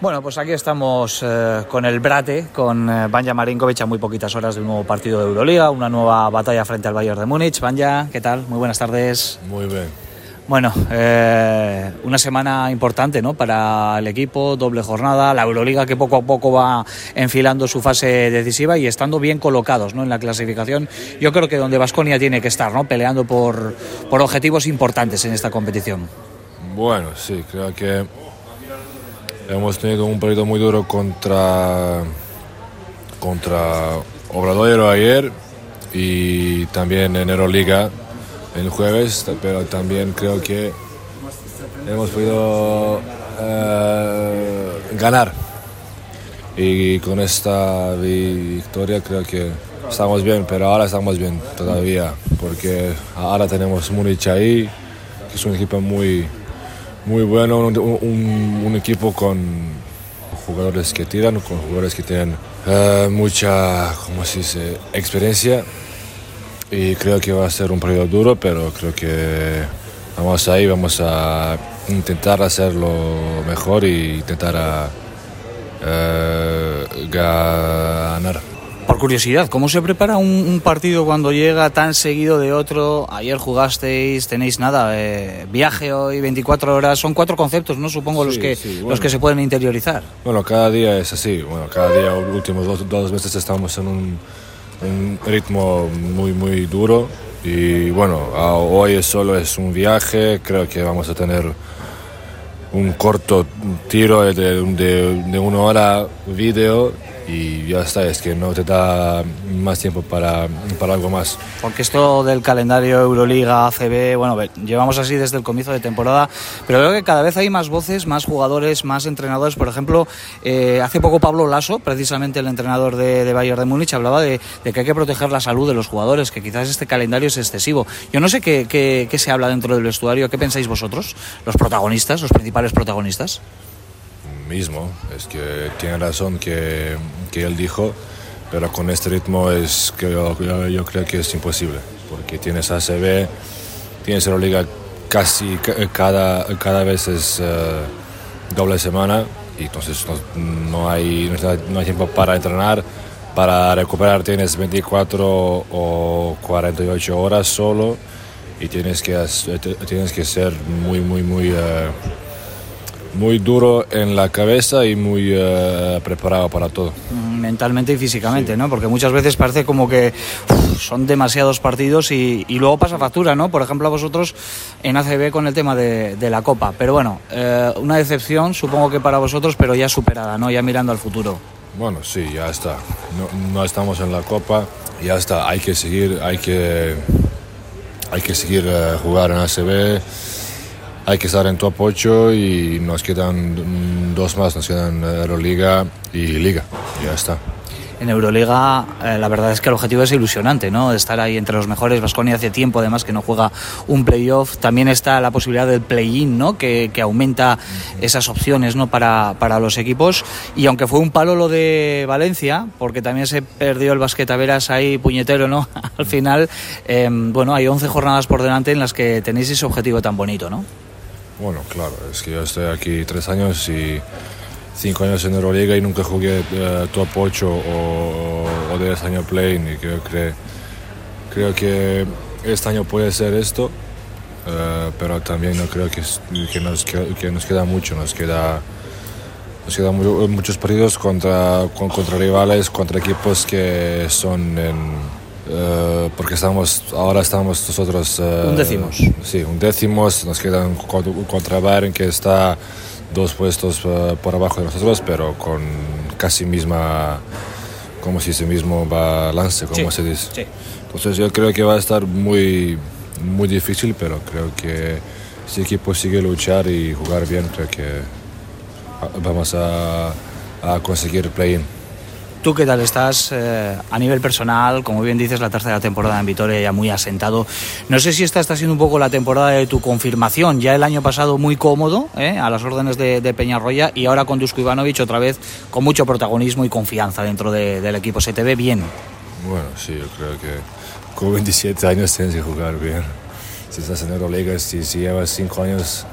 Bueno, pues aquí estamos eh, con el Brate, con eh, Banja Marinkovic a muy poquitas horas del nuevo partido de Euroliga, una nueva batalla frente al Bayern de Múnich. Banja, ¿qué tal? Muy buenas tardes. Muy bien. Bueno, eh, una semana importante ¿no? para el equipo, doble jornada, la Euroliga que poco a poco va enfilando su fase decisiva y estando bien colocados ¿no? en la clasificación. Yo creo que donde Vasconia tiene que estar, ¿no? peleando por, por objetivos importantes en esta competición. Bueno, sí, creo que hemos tenido un partido muy duro contra, contra Obradoiro ayer y también en Euroliga el jueves, pero también creo que hemos podido eh, ganar. Y con esta victoria creo que estamos bien, pero ahora estamos bien todavía, porque ahora tenemos Múnich ahí, que es un equipo muy, muy bueno, un, equipo con jugadores que tiran, con jugadores que tienen uh, mucha, ¿cómo se dice?, experiencia. Y creo que va a ser un partido duro, pero creo que vamos ahí, vamos a intentar hacerlo mejor y intentar uh, ganar. Por curiosidad, ¿cómo se prepara un, un, partido cuando llega tan seguido de otro? Ayer jugasteis, tenéis nada, eh, viaje hoy, 24 horas, son cuatro conceptos, ¿no? Supongo sí, los, que, sí, bueno. los que se pueden interiorizar. Bueno, cada día es así, bueno, cada día, los últimos dos, dos meses estamos en un, un ritmo muy, muy duro y bueno, hoy solo es un viaje, creo que vamos a tener un corto tiro de, de, de una hora vídeo y ya está, es que no te da más tiempo para, para, algo más. Porque esto del calendario Euroliga, ACB, bueno, llevamos así desde el comienzo de temporada, pero creo que cada vez hay más voces, más jugadores, más entrenadores. Por ejemplo, eh, hace poco Pablo Lasso, precisamente el entrenador de, de Bayern de Múnich, hablaba de, de, que hay que proteger la salud de los jugadores, que quizás este calendario es excesivo. Yo no sé qué, qué, qué se habla dentro del vestuario, ¿qué pensáis vosotros, los protagonistas, los principales protagonistas? mismo. Es que tiene razón que, que, él dijo, pero con este ritmo es que yo, yo, yo, creo que es imposible, porque tienes ACB, tienes Euroliga casi cada, cada vez es uh, doble semana y entonces no, no, hay, no hay tiempo para entrenar. Para recuperar tienes 24 o 48 horas solo y tienes que, tienes que ser muy, muy, muy... Uh, muy duro en la cabeza y muy uh, preparado para todo. Mentalmente y físicamente, sí. ¿no? Porque muchas veces parece como que son demasiados partidos y, y, luego pasa factura, ¿no? Por ejemplo, a vosotros en ACB con el tema de, de la Copa. Pero bueno, eh, una decepción supongo que para vosotros, pero ya superada, ¿no? Ya mirando al futuro. Bueno, sí, ya está. No, no estamos en la Copa, ya está. Hay que seguir, hay que, hay que seguir uh, jugar en ACB hay que estar en top 8 y nos quedan dos más, nos quedan Euroliga y Liga. Ya está. En Euroliga eh, la verdad es que el objetivo es ilusionante, ¿no? Estar ahí entre los mejores. Vasconia hace tiempo además que no juega un playoff. También está la posibilidad del play-in, ¿no? Que, que, aumenta esas opciones, ¿no? Para, para, los equipos. Y aunque fue un palo lo de Valencia, porque también se perdió el basquetaveras ahí puñetero, ¿no? Al final, eh, bueno, hay 11 jornadas por delante en las que tenéis ese objetivo tan bonito, ¿no? Bueno, claro, es que yo estoy aquí tres años y cinco años en Euroliga y nunca jugué uh, top 8 o, o 10 años play y creo que, creo que este año puede ser esto, uh, pero también no creo que, que, nos, que, queda mucho, nos queda, nos queda muy, muchos partidos contra, contra rivales, contra equipos que son en Uh, porque estamos ahora estamos nosotros uh, un décimos. sí un décimos. Nos quedan contra Bayern que está dos puestos uh, por abajo de nosotros pero con casi misma como si ese mismo balance como sí, se dice. sí. entonces yo creo que va a estar muy muy difícil pero creo que si el equipo sigue luchar y jugar bien creo que vamos a, a conseguir play-in ¿Tú qué tal estás eh, a nivel personal? Como bien dices, la tercera temporada en Vitoria ya muy asentado. No sé si esta está siendo un poco la temporada de tu confirmación. Ya el año pasado muy cómodo, ¿eh? a las órdenes de, de, Peñarroya, y ahora con Dusko Ivanovic otra vez con mucho protagonismo y confianza dentro de, del equipo. ¿Se te ve bien? Bueno, sí, yo creo que con 27 años tienes que jugar bien. Si estás en Euroliga, si, si llevas 5 años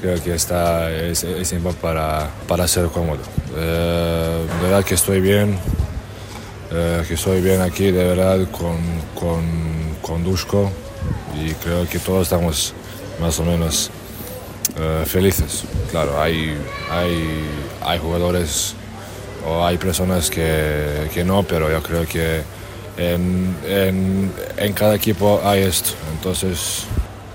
creo que está es, es tiempo para, para ser cómodo. Eh, de verdad que estoy bien, eh, que estoy bien aquí, de verdad, con, con, con Dushko y creo que todos estamos más o menos eh, felices. Claro, hay, hay, hay jugadores o hay personas que, que no, pero yo creo que en, en, en cada equipo hay esto. Entonces,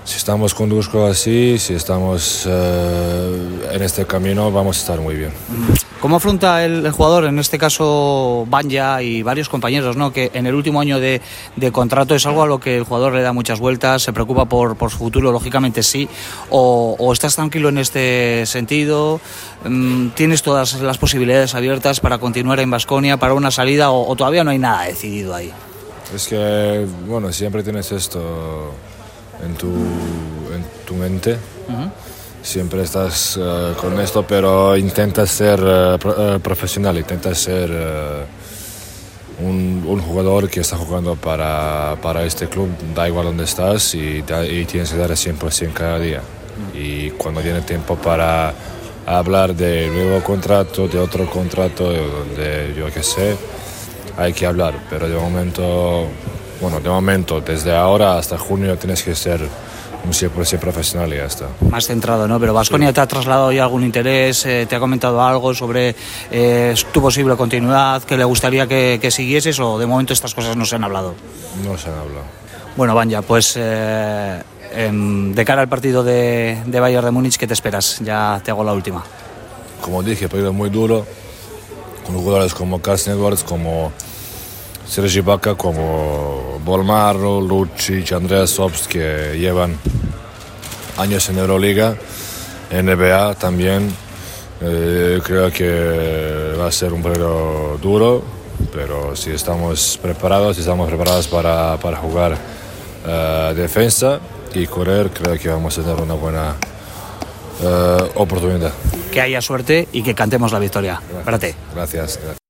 si estamos con Dushko así, si estamos eh, en este camino, vamos a estar muy bien. ¿Cómo afronta el, el jugador, en este caso Banja y varios compañeros, ¿no? que en el último año de, de, contrato es algo a lo que el jugador le da muchas vueltas, se preocupa por, por su futuro, lógicamente sí, o, o, estás tranquilo en este sentido, mm, tienes todas las posibilidades abiertas para continuar en Basconia, para una salida, o, o todavía no hay nada decidido ahí? Es que, bueno, siempre tienes esto en tu, en tu mente. Uh -huh. Siempre estás uh, con esto, pero intentas ser uh, pro, profesional, intentas ser un, jugador que está jugando para, para, este club, da igual donde estás y, y tienes que dar el 100% cada día. Y cuando tienes tiempo para hablar de nuevo contrato, de otro contrato, de yo qué sé, hay que hablar, pero de momento bueno, de momento, desde ahora hasta junio tienes que ser un 100% profesional y ya está. Más centrado, ¿no? Pero Vasconia sí. te ha trasladado ya algún interés, eh, te ha comentado algo sobre eh, tu posible continuidad, que le gustaría que, que, siguieses o de momento estas cosas no se han hablado. No se han hablado. Bueno, Banja, pues eh, de cara al partido de, de Bayern de Múnich, ¿qué te esperas? Ya te hago la última. Como dije, partido muy duro, con jugadores como Carson Edwards, como Sergi Baca, como Bolmaro, Lucic, Andreas Sobst, que llevan años en Euroliga, NBA también. Eh, creo que va a ser un partido duro, pero si estamos preparados, si estamos preparados para, para jugar uh, defensa y correr, creo que vamos a tener una buena uh, oportunidad. Que haya suerte y que cantemos la victoria. Gracias. Gracias. gracias.